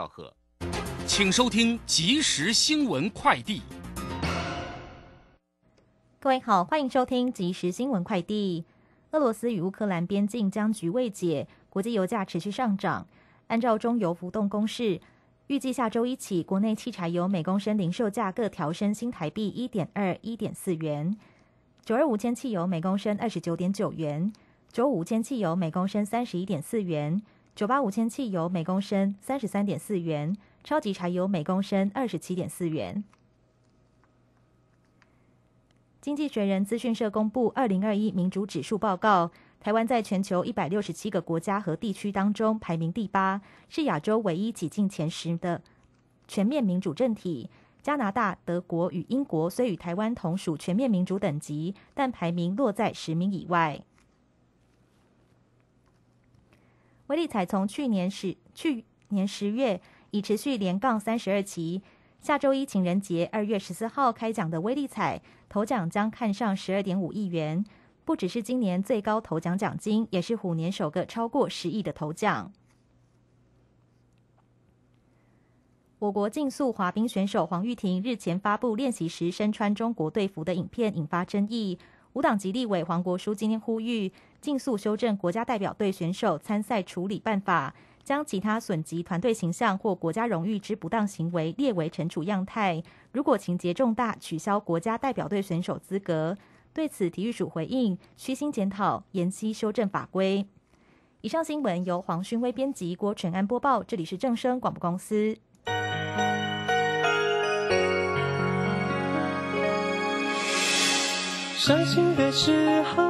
道贺，请收听即时新闻快递。各位好，欢迎收听即时新闻快递。俄罗斯与乌克兰边境僵局未解，国际油价持续上涨。按照中油浮动公式，预计下周一起，国内汽柴油每公升零售价各调升新台币一点二、一点四元。九二五铅汽油每公升二十九点九元，九五铅汽油每公升三十一点四元。九八五千汽油每公升三十三点四元，超级柴油每公升二十七点四元。经济学人资讯社公布二零二一民主指数报告，台湾在全球一百六十七个国家和地区当中排名第八，是亚洲唯一挤进前十的全面民主政体。加拿大、德国与英国虽与台湾同属全面民主等级，但排名落在十名以外。威力彩从去年十去年十月已持续连杠三十二期，下周一情人节二月十四号开奖的威力彩头奖将看上十二点五亿元，不只是今年最高头奖奖金，也是虎年首个超过十亿的头奖。我国竞速滑冰选手黄玉婷日前发布练习时身穿中国队服的影片，引发争议。无党籍立委黄国书今天呼吁，尽速修正国家代表队选手参赛处理办法，将其他损及团队形象或国家荣誉之不当行为列为惩处样态。如果情节重大，取消国家代表队选手资格。对此，体育署回应：虚心检讨，延期修正法规。以上新闻由黄勋威编辑，郭全安播报。这里是正声广播公司。伤心的时候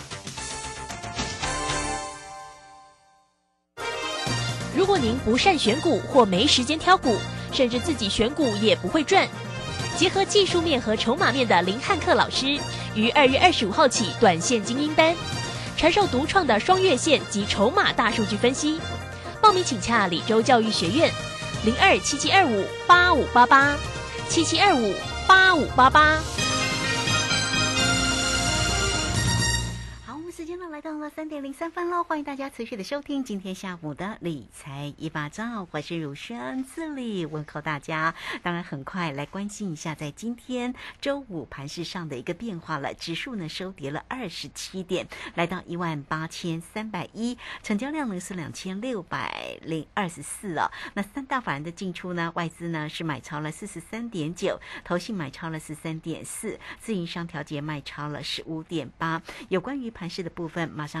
如果您不善选股或没时间挑股，甚至自己选股也不会赚，结合技术面和筹码面的林汉克老师，于二月二十五号起短线精英班，传授独创的双月线及筹码大数据分析。报名请洽李州教育学院，零二七七二五八五八八七七二五八五八八。三点零三分喽，欢迎大家持续的收听今天下午的理财一把照，我是如轩，这里问候大家。当然，很快来关心一下在今天周五盘市上的一个变化了。指数呢收跌了二十七点，来到一万八千三百一，成交量呢是两千六百零二十四哦。那三大法人的进出呢，外资呢是买超了四十三点九，投信买超了十三点四，自营商调节卖超了十五点八。有关于盘市的部分。马上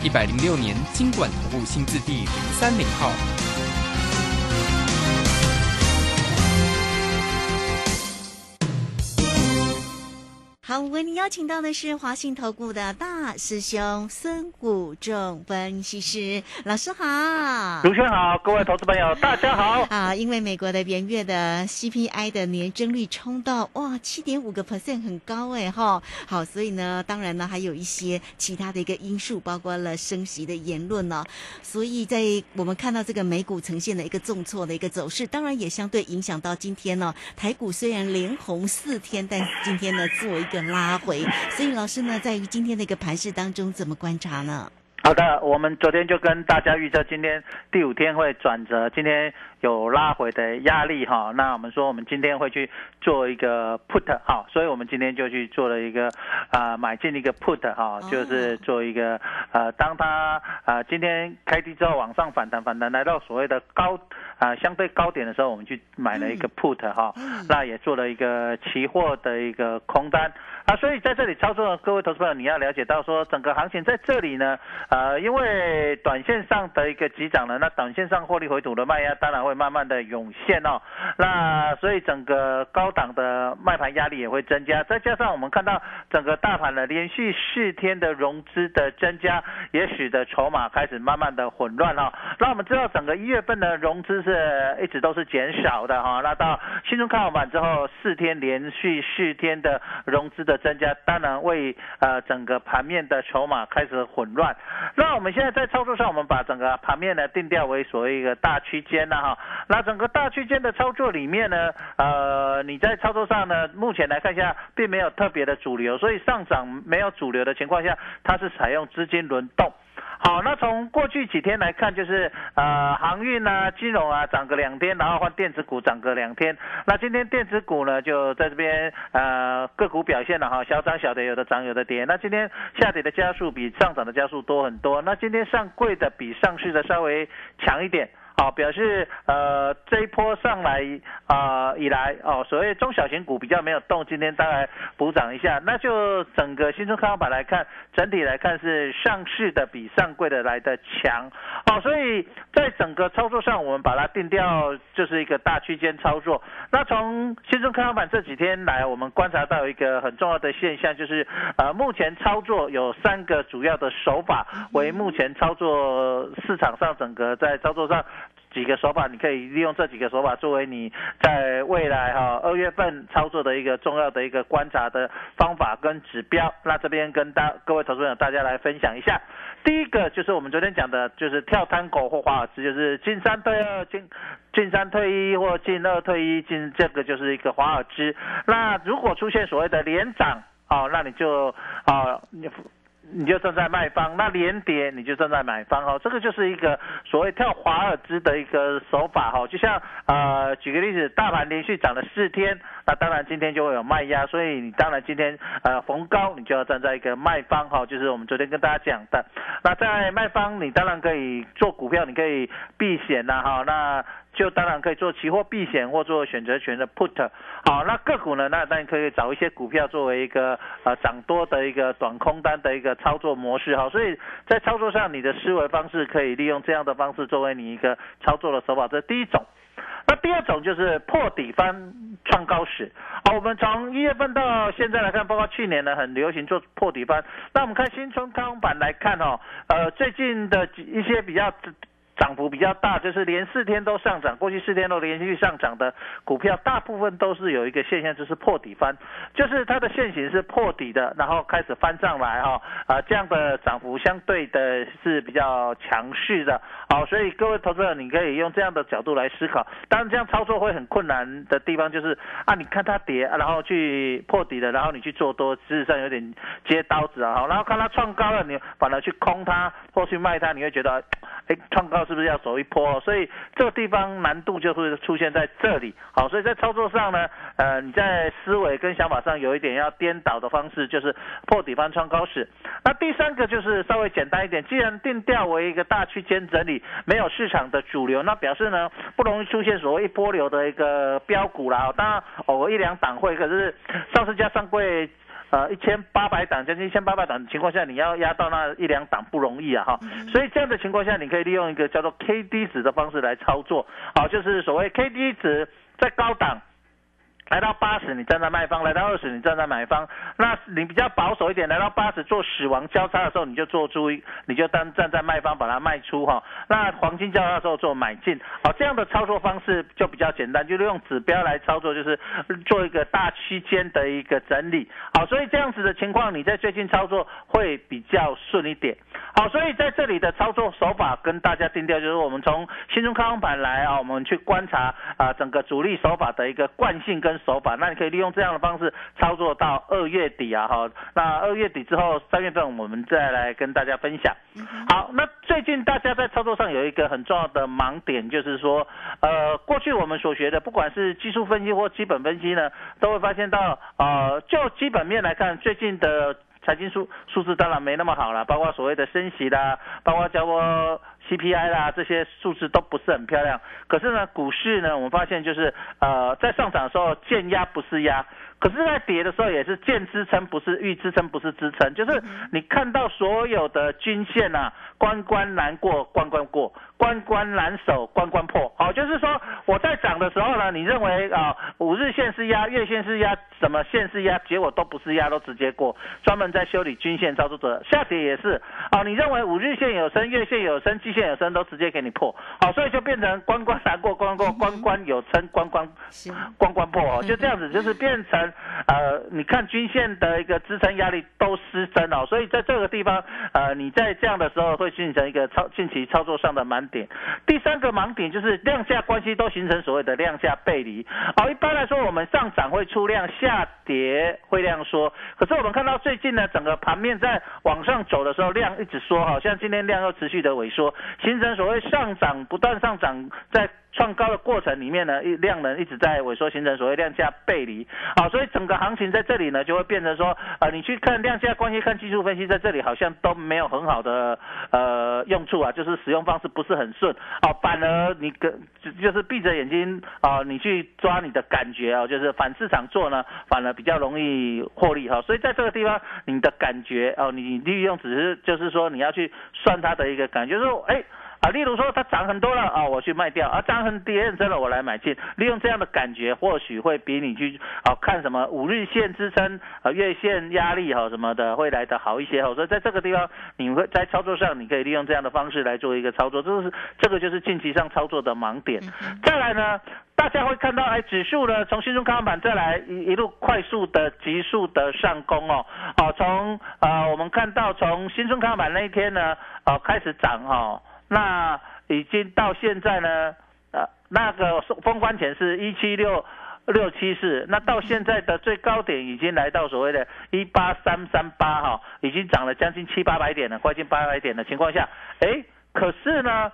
一百零六年，金管投顾新字第零三零号。为您邀请到的是华信投顾的大师兄孙谷仲分析师老师好，主持人好，各位投资朋友大家好。啊，因为美国的元月的 CPI 的年增率冲到哇七点五个 percent 很高哎哈，好，所以呢，当然呢还有一些其他的一个因素，包括了升息的言论呢，所以在我们看到这个美股呈现的一个重挫的一个走势，当然也相对影响到今天呢，台股虽然连红四天，但今天呢做一个。拉回，所以老师呢，在于今天的一个盘势当中，怎么观察呢？好的，我们昨天就跟大家预测，今天第五天会转折，今天有拉回的压力哈。那我们说，我们今天会去做一个 put 哈，所以我们今天就去做了一个啊买进一个 put 哈，就是做一个呃，当它啊今天开低之后往上反弹，反弹来到所谓的高啊相对高点的时候，我们去买了一个 put 哈，那也做了一个期货的一个空单啊，所以在这里操作的，各位投资朋友你要了解到说，整个行情在这里呢。呃，因为短线上的一个急涨呢，那短线上获利回吐的卖压当然会慢慢的涌现哦。那所以整个高档的卖盘压力也会增加，再加上我们看到整个大盘呢连续四天的融资的增加，也使得筹码开始慢慢的混乱哦。那我们知道整个一月份的融资是一直都是减少的哈。那到新春开盘之后，四天连续四天的融资的增加，当然为呃整个盘面的筹码开始混乱。那我们现在在操作上，我们把整个盘面呢定调为所谓一个大区间了哈。那整个大区间的操作里面呢，呃，你在操作上呢，目前来看一下，并没有特别的主流，所以上涨没有主流的情况下，它是采用资金轮动。好，那从过去几天来看，就是呃航运啊、金融啊涨个两天，然后换电子股涨个两天。那今天电子股呢就在这边呃个股表现了哈，小涨小跌，有的涨有的跌。那今天下跌的加速比上涨的加速多很多。那今天上柜的比上市的稍微强一点。好，表示呃这一波上来啊以来哦，所谓中小型股比较没有动，今天当然补涨一下。那就整个新春开盘来看，整体来看是上市的比上柜的来的强。好，所以在整个操作上，我们把它定掉就是一个大区间操作。那从新春开盘这几天来，我们观察到一个很重要的现象，就是呃目前操作有三个主要的手法，为目前操作市场上整个在操作上。几个手法，你可以利用这几个手法作为你在未来哈二月份操作的一个重要的一个观察的方法跟指标。那这边跟大各位投资者大家来分享一下。第一个就是我们昨天讲的，就是跳探狗或华尔兹，就是进三退二，进进三退一或进二退一，进这个就是一个华尔兹。那如果出现所谓的连涨，哦，那你就啊你。你就站在卖方，那连跌你就站在买方哈，这个就是一个所谓跳华尔兹的一个手法哈，就像呃举个例子，大盘连续涨了四天，那当然今天就会有卖压，所以你当然今天呃逢高你就要站在一个卖方哈，就是我们昨天跟大家讲的，那在卖方你当然可以做股票，你可以避险呐哈，那。就当然可以做期货避险或做选择权的 put，好，那个股呢？那当然可以找一些股票作为一个呃涨多的一个短空单的一个操作模式，哈，所以在操作上你的思维方式可以利用这样的方式作为你一个操作的手法，这是第一种。那第二种就是破底翻创高时，好，我们从一月份到现在来看，包括去年呢很流行做破底翻，那我们看新春康板来看哦，呃，最近的一些比较。涨幅比较大，就是连四天都上涨，过去四天都连续上涨的股票，大部分都是有一个现象，就是破底翻，就是它的线型是破底的，然后开始翻上来哈，啊，这样的涨幅相对的是比较强势的，好，所以各位投资者，你可以用这样的角度来思考，当然这样操作会很困难的地方就是啊，你看它跌，然后去破底的，然后你去做多，事实上有点接刀子啊，然后看它创高了，你反而去空它或去卖它，你会觉得，哎，创高。是不是要走一波？所以这个地方难度就会出现在这里。好，所以在操作上呢，呃，你在思维跟想法上有一点要颠倒的方式，就是破底方创高时。那第三个就是稍微简单一点，既然定调为一个大区间整理，没有市场的主流，那表示呢不容易出现所谓一波流的一个标股啦。当然偶尔一两档会，可是上市加上柜。呃，一千八百档将近一千八百档的情况下，你要压到那一两档不容易啊哈，所以这样的情况下，你可以利用一个叫做 K D 值的方式来操作，好，就是所谓 K D 值在高档。来到八十，你站在卖方；来到二十，你站在买方。那你比较保守一点，来到八十做死亡交叉的时候，你就做注意，你就当站在卖方把它卖出哈。那黄金交叉的时候做买进，好，这样的操作方式就比较简单，就是用指标来操作，就是做一个大区间的一个整理。好，所以这样子的情况，你在最近操作会比较顺一点。好，所以在这里的操作手法跟大家定调，就是我们从新中康盘来啊，我们去观察啊整个主力手法的一个惯性跟。跟手法。那你可以利用这样的方式操作到二月底啊，哈。那二月底之后，三月份我们再来跟大家分享。好，那最近大家在操作上有一个很重要的盲点，就是说，呃，过去我们所学的，不管是技术分析或基本分析呢，都会发现到，呃，就基本面来看，最近的财经数数字当然没那么好了，包括所谓的升息啦，包括叫我 CPI 啦，这些数字都不是很漂亮。可是呢，股市呢，我们发现就是，呃，在上涨的时候见压不是压。可是，在跌的时候也是见支撑，不是遇支撑，不是支撑，就是你看到所有的均线啊，关关难过关关过，关关难守关关破。好，就是说我在涨的时候呢，你认为啊五日线是压，月线是压，什么线是压，结果都不是压，都直接过。专门在修理均线操作者，下跌也是啊，你认为五日线有升，月线有升，季线有升，都直接给你破。好，所以就变成关关难过关关过，关关有升，关关关关破哦，就这样子，就是变成。呃，你看均线的一个支撑压力都失真哦，所以在这个地方，呃，你在这样的时候会形成一个操近期操作上的点。第三个盲点就是量价关系都形成所谓的量价背离。好，一般来说我们上涨会出量，下跌会量缩。可是我们看到最近呢，整个盘面在往上走的时候，量一直缩，好像今天量又持续的萎缩，形成所谓上涨不断上涨在。创高的过程里面呢，一量能一直在萎缩，形成所谓量价背离。好，所以整个行情在这里呢，就会变成说，呃，你去看量价关系，看技术分析，在这里好像都没有很好的呃用处啊，就是使用方式不是很顺。哦，反而你跟就是闭着眼睛啊，你去抓你的感觉啊，就是反市场做呢，反而比较容易获利哈。所以在这个地方，你的感觉哦，你利用只是就是说你要去算它的一个感觉，说哎。啊，例如说它涨很多了啊，我去卖掉；啊，涨很跌很深了，我来买进。利用这样的感觉，或许会比你去啊看什么五日线支撑、啊月线压力哈什么的会来的好一些哈。所以在这个地方，你会在操作上，你可以利用这样的方式来做一个操作，这是这个就是近期上操作的盲点。再来呢，大家会看到哎，指数呢从新中看板再来一一路快速的急速的上攻哦，哦从啊我们看到从新中看板那一天呢，啊开始涨哈。那已经到现在呢，呃，那个封关前是一七六六七四，那到现在的最高点已经来到所谓的一八三三八哈，已经涨了将近七八百点了，快近八百点的情况下，哎，可是呢，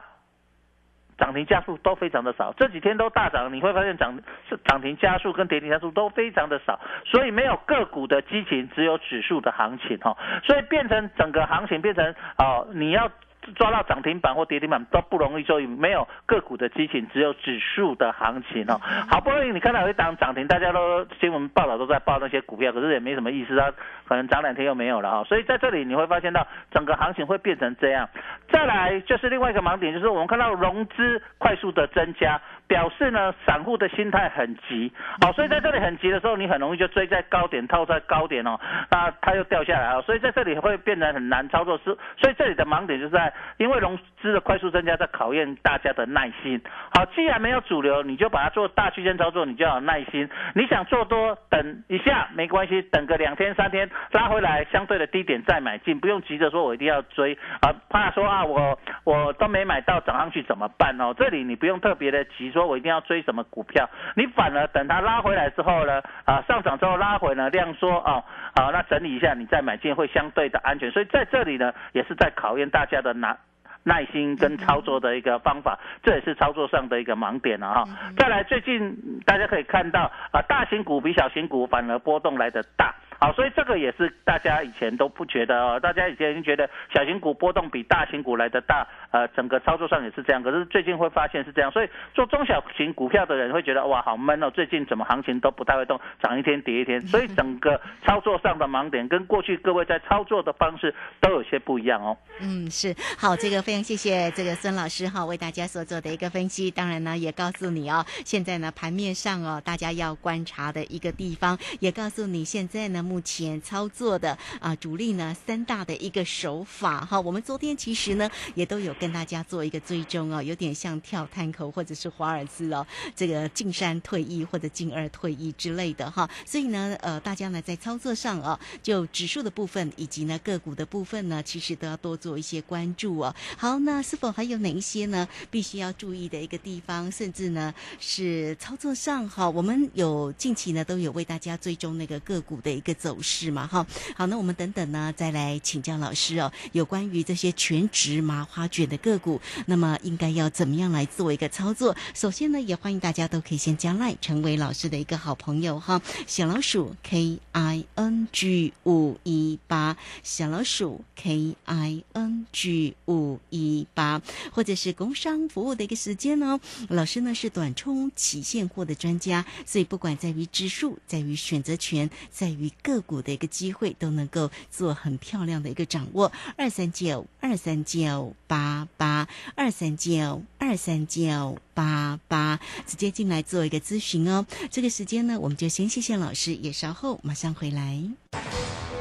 涨停加速都非常的少，这几天都大涨，你会发现涨是涨停加速跟跌停加速都非常的少，所以没有个股的激情，只有指数的行情哈，所以变成整个行情变成哦，你要。抓到涨停板或跌停板都不容易，所以没有个股的激情，只有指数的行情哦。好不容易你看到有一档涨停，大家都新闻报道都在报那些股票，可是也没什么意思啊，可能涨两天又没有了啊。所以在这里你会发现到整个行情会变成这样。再来就是另外一个盲点，就是我们看到融资快速的增加。表示呢，散户的心态很急，好，所以在这里很急的时候，你很容易就追在高点，套在高点哦，那它又掉下来啊，所以在这里会变得很难操作，是，所以这里的盲点就是在，因为融资的快速增加，在考验大家的耐心。好，既然没有主流，你就把它做大区间操作，你就要有耐心。你想做多，等一下没关系，等个两天三天拉回来相对的低点再买进，不用急着说我一定要追啊，怕说啊我我都没买到涨上去怎么办哦？这里你不用特别的急。说我一定要追什么股票，你反而等它拉回来之后呢，啊上涨之后拉回呢量缩啊，好那整理一下你再买进会相对的安全，所以在这里呢也是在考验大家的耐耐心跟操作的一个方法，这也是操作上的一个盲点了哈。再来最近大家可以看到啊大型股比小型股反而波动来的大。好，所以这个也是大家以前都不觉得哦，大家以前觉得小型股波动比大型股来的大，呃，整个操作上也是这样。可是最近会发现是这样，所以做中小型股票的人会觉得哇，好闷哦，最近怎么行情都不太会动，涨一天跌一天。所以整个操作上的盲点跟过去各位在操作的方式都有些不一样哦。嗯，是好，这个非常谢谢这个孙老师哈，为大家所做的一个分析。当然呢，也告诉你哦，现在呢盘面上哦，大家要观察的一个地方，也告诉你现在呢。目前操作的啊主力呢三大的一个手法哈。我们昨天其实呢也都有跟大家做一个追踪哦，有点像跳探口或者是华尔兹哦，这个进山退役或者进二退役之类的哈。所以呢，呃，大家呢在操作上啊，就指数的部分以及呢个股的部分呢，其实都要多做一些关注哦。好，那是否还有哪一些呢必须要注意的一个地方，甚至呢是操作上哈，我们有近期呢都有为大家追踪那个个股的一个走势嘛哈。好，那我们等等呢再来请教老师哦，有关于这些全职麻花卷的个股，那么应该要怎么样来做一个操作？首先呢，也欢迎大家都可以先加赖成为老师的一个好朋友哈，小老鼠 K I N G 五一八，小老鼠 K I N G 五一八，或者是工商服务的一个时间哦。老师呢是短冲期现货的专家，所以不管在于指数，在于选择权，在于个股的一个机会，都能够做很漂亮的一个掌握。二三九二三九八八二三九二三九八八，直接进来做一个咨询哦。这个时间呢，我们就先谢谢老师，也稍后马上回来。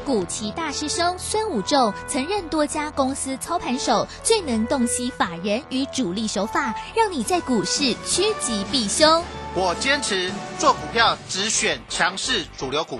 古奇大师兄孙武仲曾任多家公司操盘手，最能洞悉法人与主力手法，让你在股市趋吉避凶。我坚持做股票只选强势主流股，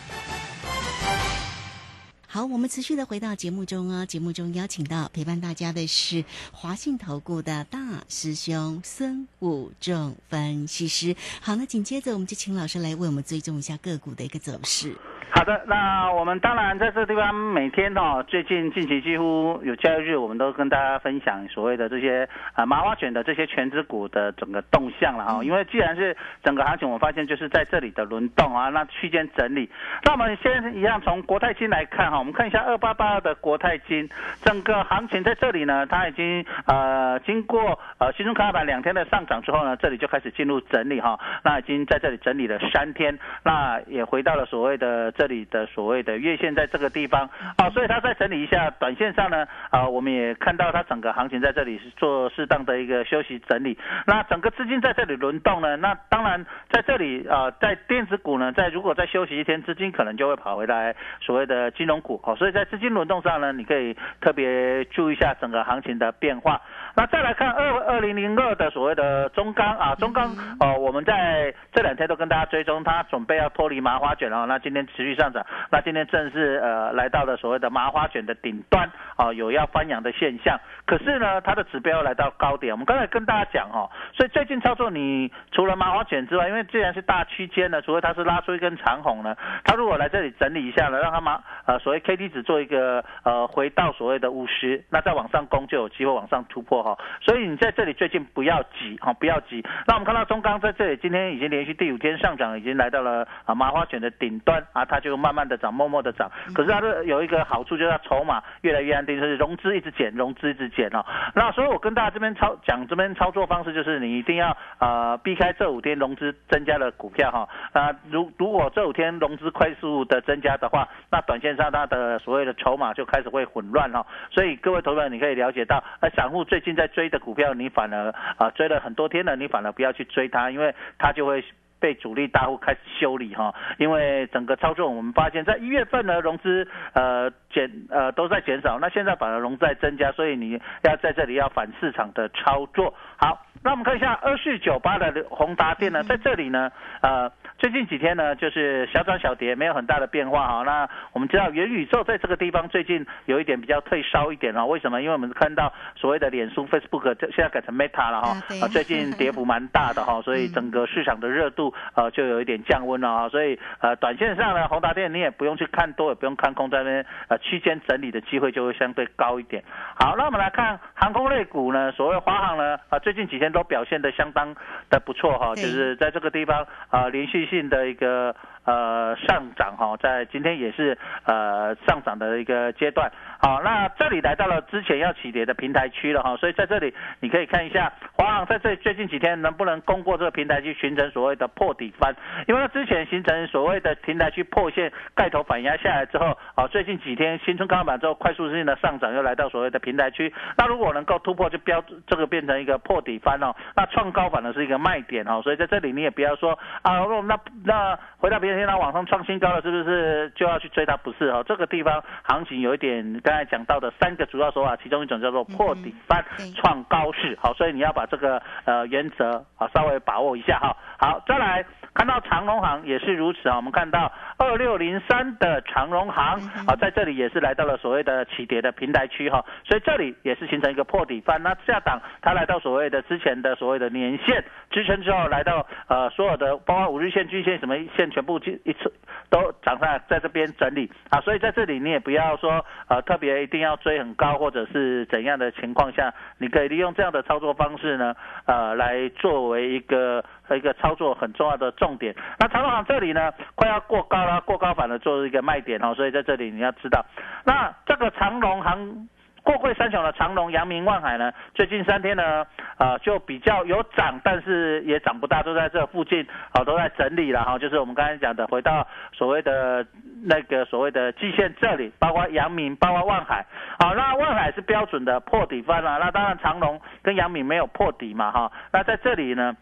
好，我们持续的回到节目中哦。节目中邀请到陪伴大家的是华信投顾的大师兄孙武仲分析师。好，那紧接着我们就请老师来为我们追踪一下个股的一个走势。好的，那我们当然在这个地方每天哦，最近近期几乎有交易日，我们都跟大家分享所谓的这些啊麻花卷的这些全指股的整个动向了哈。因为既然是整个行情，我发现就是在这里的轮动啊，那区间整理。那我们先一样从国泰金来看哈，我们看一下二八八的国泰金，整个行情在这里呢，它已经呃经过呃新中开板两天的上涨之后呢，这里就开始进入整理哈。那已经在这里整理了三天，那也回到了所谓的。这里的所谓的月线在这个地方啊，所以它再整理一下，短线上呢啊，我们也看到它整个行情在这里是做适当的一个休息整理。那整个资金在这里轮动呢，那当然在这里啊，在电子股呢，在如果再休息一天，资金可能就会跑回来所谓的金融股哦。所以在资金轮动上呢，你可以特别注意一下整个行情的变化。那再来看二二零零二的所谓的中钢啊，中钢哦，我们在这两天都跟大家追踪，它准备要脱离麻花卷了。那今天持续。上涨，那今天正是呃来到了所谓的麻花卷的顶端啊，有要翻扬的现象。可是呢，它的指标来到高点。我们刚才跟大家讲哦，所以最近操作你除了麻花卷之外，因为既然是大区间呢，除非它是拉出一根长红呢，它如果来这里整理一下呢，让它麻呃所谓 K D 值做一个呃回到所谓的五十，那再往上攻就有机会往上突破哈。所以你在这里最近不要急哈，不要急。那我们看到中钢在这里今天已经连续第五天上涨，已经来到了啊麻花卷的顶端啊，它。就慢慢的涨，默默的涨。可是它的有一个好处，就是它筹码越来越安定，就是融资一直减，融资一直减哦。那所以我跟大家这边操讲这边操作方式，就是你一定要呃避开这五天融资增加的股票哈。那如如果这五天融资快速的增加的话，那短线上它的所谓的筹码就开始会混乱哈。所以各位投资者你可以了解到，那散户最近在追的股票，你反而啊追了很多天了，你反而不要去追它，因为它就会。被主力大户开始修理哈，因为整个操作我们发现，在一月份呢融资呃减呃都在减少，那现在反而融资在增加，所以你要在这里要反市场的操作。好，那我们看一下二四九八的宏达电呢，在这里呢呃最近几天呢就是小涨小跌，没有很大的变化哈。那我们知道元宇宙在这个地方最近有一点比较退烧一点哦，为什么？因为我们看到所谓的脸书 Facebook 现在改成 Meta 了哈，啊最近跌幅蛮大的哈，所以整个市场的热度。呃，就有一点降温了啊，所以呃，短线上呢，宏达电你也不用去看多，也不用看空，在那边呃区间整理的机会就会相对高一点。好，那我们来看航空类股呢，所谓华航呢，啊，最近几天都表现的相当的不错哈，就是在这个地方啊，连续性的一个呃上涨哈，在今天也是呃上涨的一个阶段。好，那这里来到了之前要起跌的平台区了哈，所以在这里你可以看一下华航在这最近几天能不能攻过这个平台区，形成所谓的破底翻，因为之前形成所谓的平台区破线盖头反压下来之后，啊，最近几天新春高板之后快速性的上涨又来到所谓的平台区，那如果能够突破就标这个变成一个破底翻哦，那创高反的是一个卖点哦，所以在这里你也不要说啊，那那回到别人天它往上创新高了，是不是就要去追它？不是哦，这个地方行情有一点。刚才讲到的三个主要手法，其中一种叫做破底翻创高势，好，所以你要把这个呃原则啊稍微把握一下哈。好，再来看到长隆行也是如此啊，我们看到二六零三的长隆行啊，在这里也是来到了所谓的起跌的平台区哈，所以这里也是形成一个破底翻，那下档它来到所谓的之前的所谓的年线支撑之后，来到呃所有的包括五日线、均线什么线全部就一次都涨上，在这边整理啊，所以在这里你也不要说呃特。别一定要追很高或者是怎样的情况下，你可以利用这样的操作方式呢，呃，来作为一个一个操作很重要的重点。那长隆行这里呢，快要过高了，过高反而做一个卖点哦，所以在这里你要知道，那这个长隆行。过贵三雄的长隆、阳明、万海呢，最近三天呢，呃，就比较有涨，但是也涨不大，都在这附近，好，都在整理了哈。就是我们刚才讲的，回到所谓的那个所谓的季线这里，包括阳明，包括万海，好，那万海是标准的破底翻了，那当然长隆跟阳明没有破底嘛哈。那在这里呢，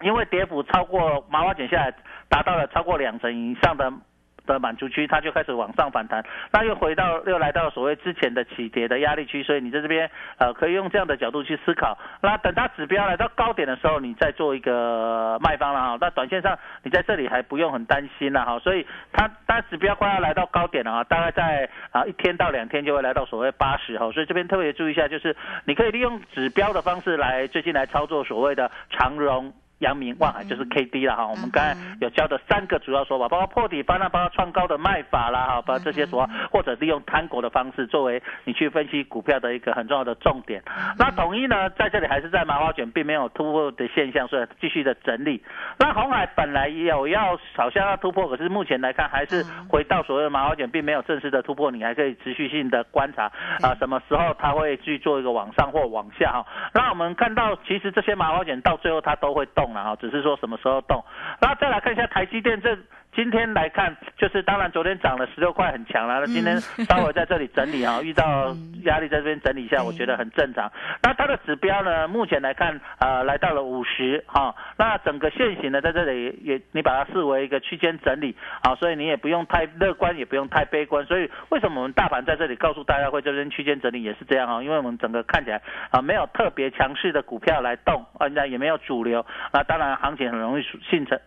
因为跌幅超过麻花剪下来，达到了超过两成以上的。的满足区，它就开始往上反弹，那又回到又来到所谓之前的起跌的压力区，所以你在这边呃可以用这样的角度去思考。那等它指标来到高点的时候，你再做一个卖方了哈。那短线上你在这里还不用很担心了哈。所以它它指标快要来到高点了啊，大概在啊一天到两天就会来到所谓八十哈。所以这边特别注意一下，就是你可以利用指标的方式来最近来操作所谓的长融。阳明、万海就是 K D 了哈，我们刚才有教的三个主要说法，包括破底翻啦，包括创高的卖法啦哈，包括这些说法，或者利用摊股的方式作为你去分析股票的一个很重要的重点。那统一呢，在这里还是在麻花卷，并没有突破的现象，所以继续的整理。那红海本来有要好像要突破，可是目前来看还是回到所谓的麻花卷，并没有正式的突破，你还可以持续性的观察啊，什么时候它会去做一个往上或往下哈。那我们看到其实这些麻花卷到最后它都会动。啊，只是说什么时候动，然后再来看一下台积电这。今天来看，就是当然昨天涨了十六块，很强了。那今天稍微在这里整理啊，遇到压力在这边整理一下，我觉得很正常。那它的指标呢，目前来看，呃，来到了五十哈。那整个线型呢，在这里也你把它视为一个区间整理啊，所以你也不用太乐观，也不用太悲观。所以为什么我们大盘在这里告诉大家会这边区间整理也是这样啊？因为我们整个看起来啊，没有特别强势的股票来动，啊，那也没有主流。那当然行情很容易形成，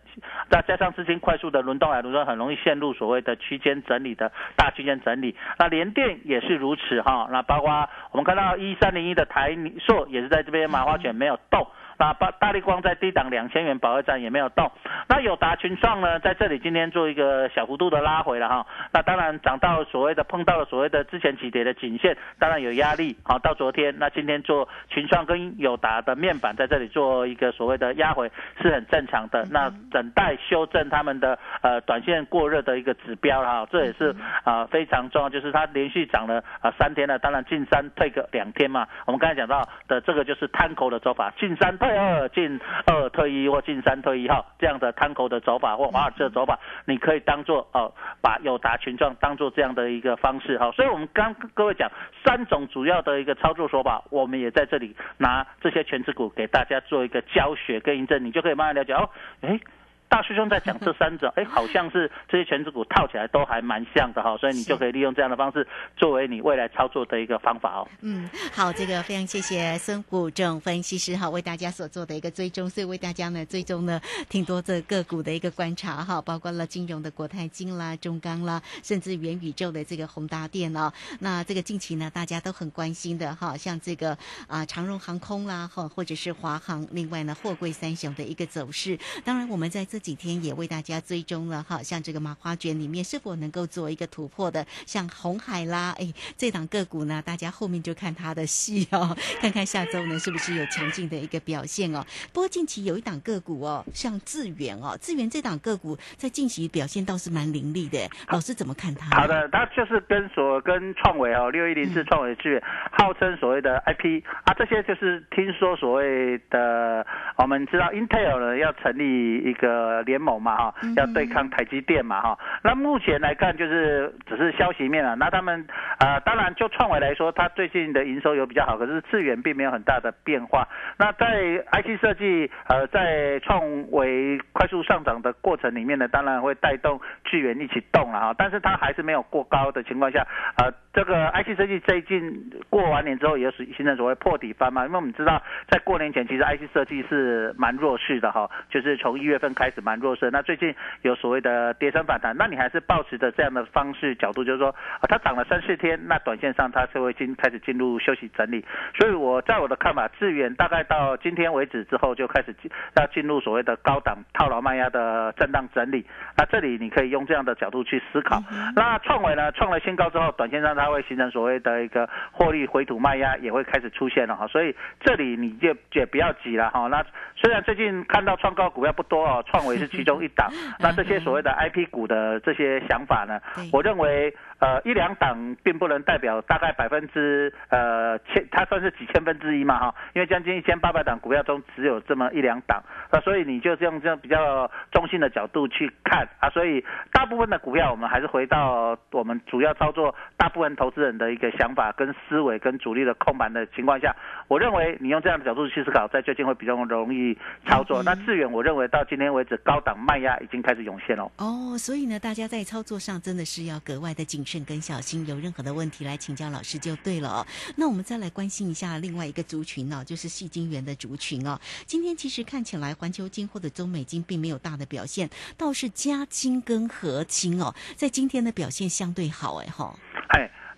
再加上资金快速的轮。动来轮说很容易陷入所谓的区间整理的大区间整理，那联电也是如此哈，那包括我们看到一三零一的台硕也是在这边麻花卷没有动。那大大力光在低档两千元保卫战也没有动，那友达群创呢，在这里今天做一个小幅度的拉回了哈，那当然涨到所谓的碰到了所谓的之前起跌的颈线，当然有压力，好到昨天，那今天做群创跟友达的面板在这里做一个所谓的压回是很正常的，那等待修正他们的呃短线过热的一个指标哈，这也是啊非常重要，就是它连续涨了啊三天了，当然进三退个两天嘛，我们刚才讲到的这个就是摊口的走法，进三。退二进二退一或进三退一哈这样的摊口的走法或华尔兹的走法，你可以当做哦，把友达群状当做这样的一个方式哈。所以我们刚各位讲三种主要的一个操作手法，我们也在这里拿这些全职股给大家做一个教学跟印证，你就可以慢慢了解哦，哎。大师兄在讲这三者，哎，好像是这些全指股套起来都还蛮像的哈，所以你就可以利用这样的方式作为你未来操作的一个方法哦。嗯，好，这个非常谢谢孙谷正分析师哈，为大家所做的一个追踪，所以为大家呢追踪呢挺多这个股的一个观察哈，包括了金融的国泰金啦、中钢啦，甚至元宇宙的这个宏达电哦。那这个近期呢大家都很关心的哈，像这个啊长荣航空啦，或或者是华航，另外呢货柜三雄的一个走势。当然我们在这。这几天也为大家追踪了哈，像这个麻花卷里面是否能够做一个突破的，像红海啦，哎，这档个股呢，大家后面就看它的戏哦，看看下周呢是不是有强劲的一个表现哦。不过近期有一档个股哦，像智远哦，智远这档个股在近期表现倒是蛮凌厉的，老师怎么看它？好的，它就是跟所跟创维哦，六一零四创维智源，号称所谓的 IP 啊，这些就是听说所谓的，我们知道 Intel 呢要成立一个联盟嘛哈，要对抗台积电嘛哈。那目前来看就是只是消息面啊，那他们呃当然就创维来说，它最近的营收有比较好，可是智源并没有很大的变化。那在 IC 设计呃在创维快速上涨的过程里面呢，当然会带动智源一起动了哈，但是它还是没有过高的情况下，呃这个 IC 设计最近过完年之后也是形成所谓破底翻嘛，因为我们知道在过年前其实 IC 设计是蛮弱势的哈，就是从一月份开始蛮弱势，那最近有所谓的跌升反弹，那你还是保持着这样的方式角度，就是说啊它涨了三四天，那短线上它是会进开始进入休息整理，所以我在我的看法，致远大概到今天为止之后就开始进要进入所谓的高档套牢卖压的震荡整理，那这里你可以用这样的角度去思考。那创维呢创了新高之后，短线上它会形成所谓的一个获利回吐卖压也会开始出现了哈，所以这里你就也不要急了哈。那虽然最近看到创高股票不多哦，创维是其中一档，那这些所谓的 IP 股的这些想法呢，我认为呃一两档并不能代表大概百分之呃千，它算是几千分之一嘛哈，因为将近一千八百档股票中只有这么一两档，那所以你就用这样比较中性的角度去看啊，所以大部分的股票我们还是回到我们主要操作大部分投资人的一个想法跟思维跟主力的控盘的情况下，我认为你用这样的角度去思考，在最近会比较容易操作。那致远我认为到今天为止高档卖压已经开始涌现了。哦，所以呢，大家在操作上真的是要格外的谨慎跟小心，有任何的问题来请教老师就对了哦。那我们再来关心一下另外一个族群呢、就是细晶圆的族群哦。今天其实看起来环球金或者中美金并没有大的表现，倒是加金跟和金哦，在今天的表现相对好哎哈。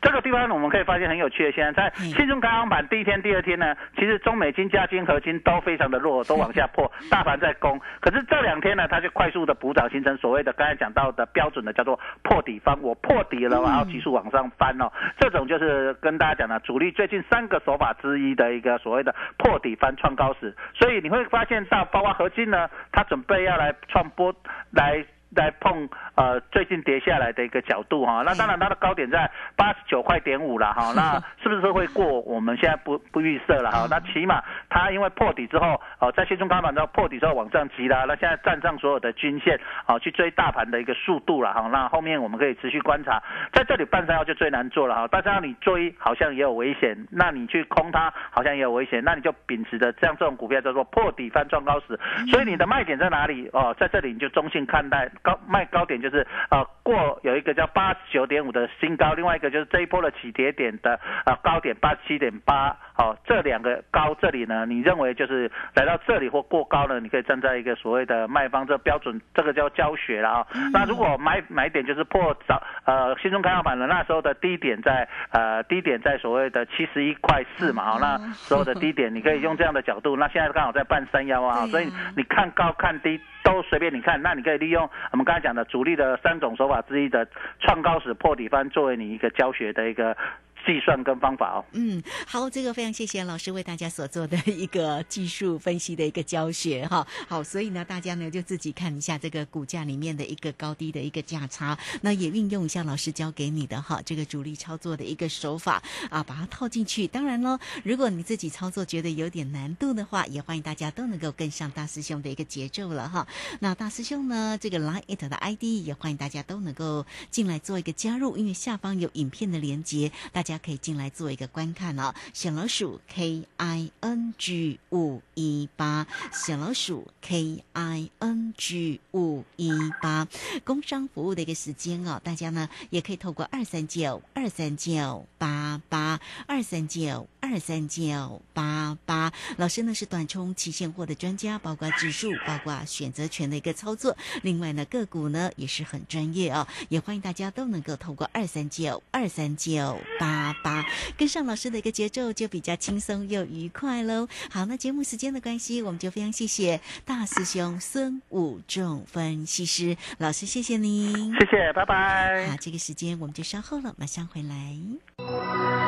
这个地方我们可以发现很有趣的现象，在新中开行板第一天、第二天呢，其实中美金、加金、合金都非常的弱，都往下破，大盘在攻。可是这两天呢，它就快速的补涨，形成所谓的刚才讲到的标准的叫做破底翻，我破底了，然后急速往上翻哦。这种就是跟大家讲的主力最近三个手法之一的一个所谓的破底翻创高时，所以你会发现到包括合金呢，它准备要来创波来。来碰呃最近跌下来的一个角度哈，那当然它的高点在八十九块点五了哈，那是不是会过？我们现在不不预设了哈，那起码它因为破底之后，哦在新中高板之后破底之后往上急了，那现在站上所有的均线，哦去追大盘的一个速度了哈，那后面我们可以持续观察，在这里半山腰就最难做了哈，半山腰你追好像也有危险，那你去空它好像也有危险，那你就秉持着这样这种股票叫做破底翻创高时，所以你的卖点在哪里？哦在这里你就中性看待。高卖高点就是呃过有一个叫八十九点五的新高，另外一个就是这一波的起跌点的呃高点八十七点八，好这两个高这里呢，你认为就是来到这里或过高呢，你可以站在一个所谓的卖方这标准，这个叫教学了啊。那如果买买点就是破早呃新中开放板了，那时候的低点在呃低点在所谓的七十一块四嘛，好那时候的低点你可以用这样的角度，那现在刚好在半山腰啊，所以你看高看低都随便你看，那你可以利用我们刚才讲的主力的三种手法之一的创高时破底翻，作为你一个教学的一个计算跟方法哦。嗯，好，这个非常谢谢老师为大家所做的一个技术分析的一个教学哈。好，所以呢，大家呢就自己看一下这个股价里面的一个高低的一个价差，那也运用一下老师教给你的哈这个主力操作的一个手法啊，把它套进去。当然喽，如果你自己操作觉得有点难度的话，也欢迎大家都能够跟上大师兄的一个节奏了哈。那大师兄呢，这个 Line It 的 ID 也欢迎大家都能够进来做一个加入，因为下方有影片的连接，大家可以进来做一个观看哦。小老鼠 K I N G 五一八，小老鼠 K I N G 五一八，工商服务的一个时间哦，大家呢也可以透过二三九二三九八八二三九二二三九八八。老师呢是短冲期现货的专家，包括指数，包括选择权的一个操作。另外呢个股呢也是很专业哦，也欢迎大家都能够透过二三九二三九八八跟上老师的一个节奏，就比较轻松又愉快喽。好，那节目时间的关系，我们就非常谢谢大师兄孙武仲分析师老师，谢谢您，谢谢，拜拜。好，这个时间我们就稍后了，马上回来。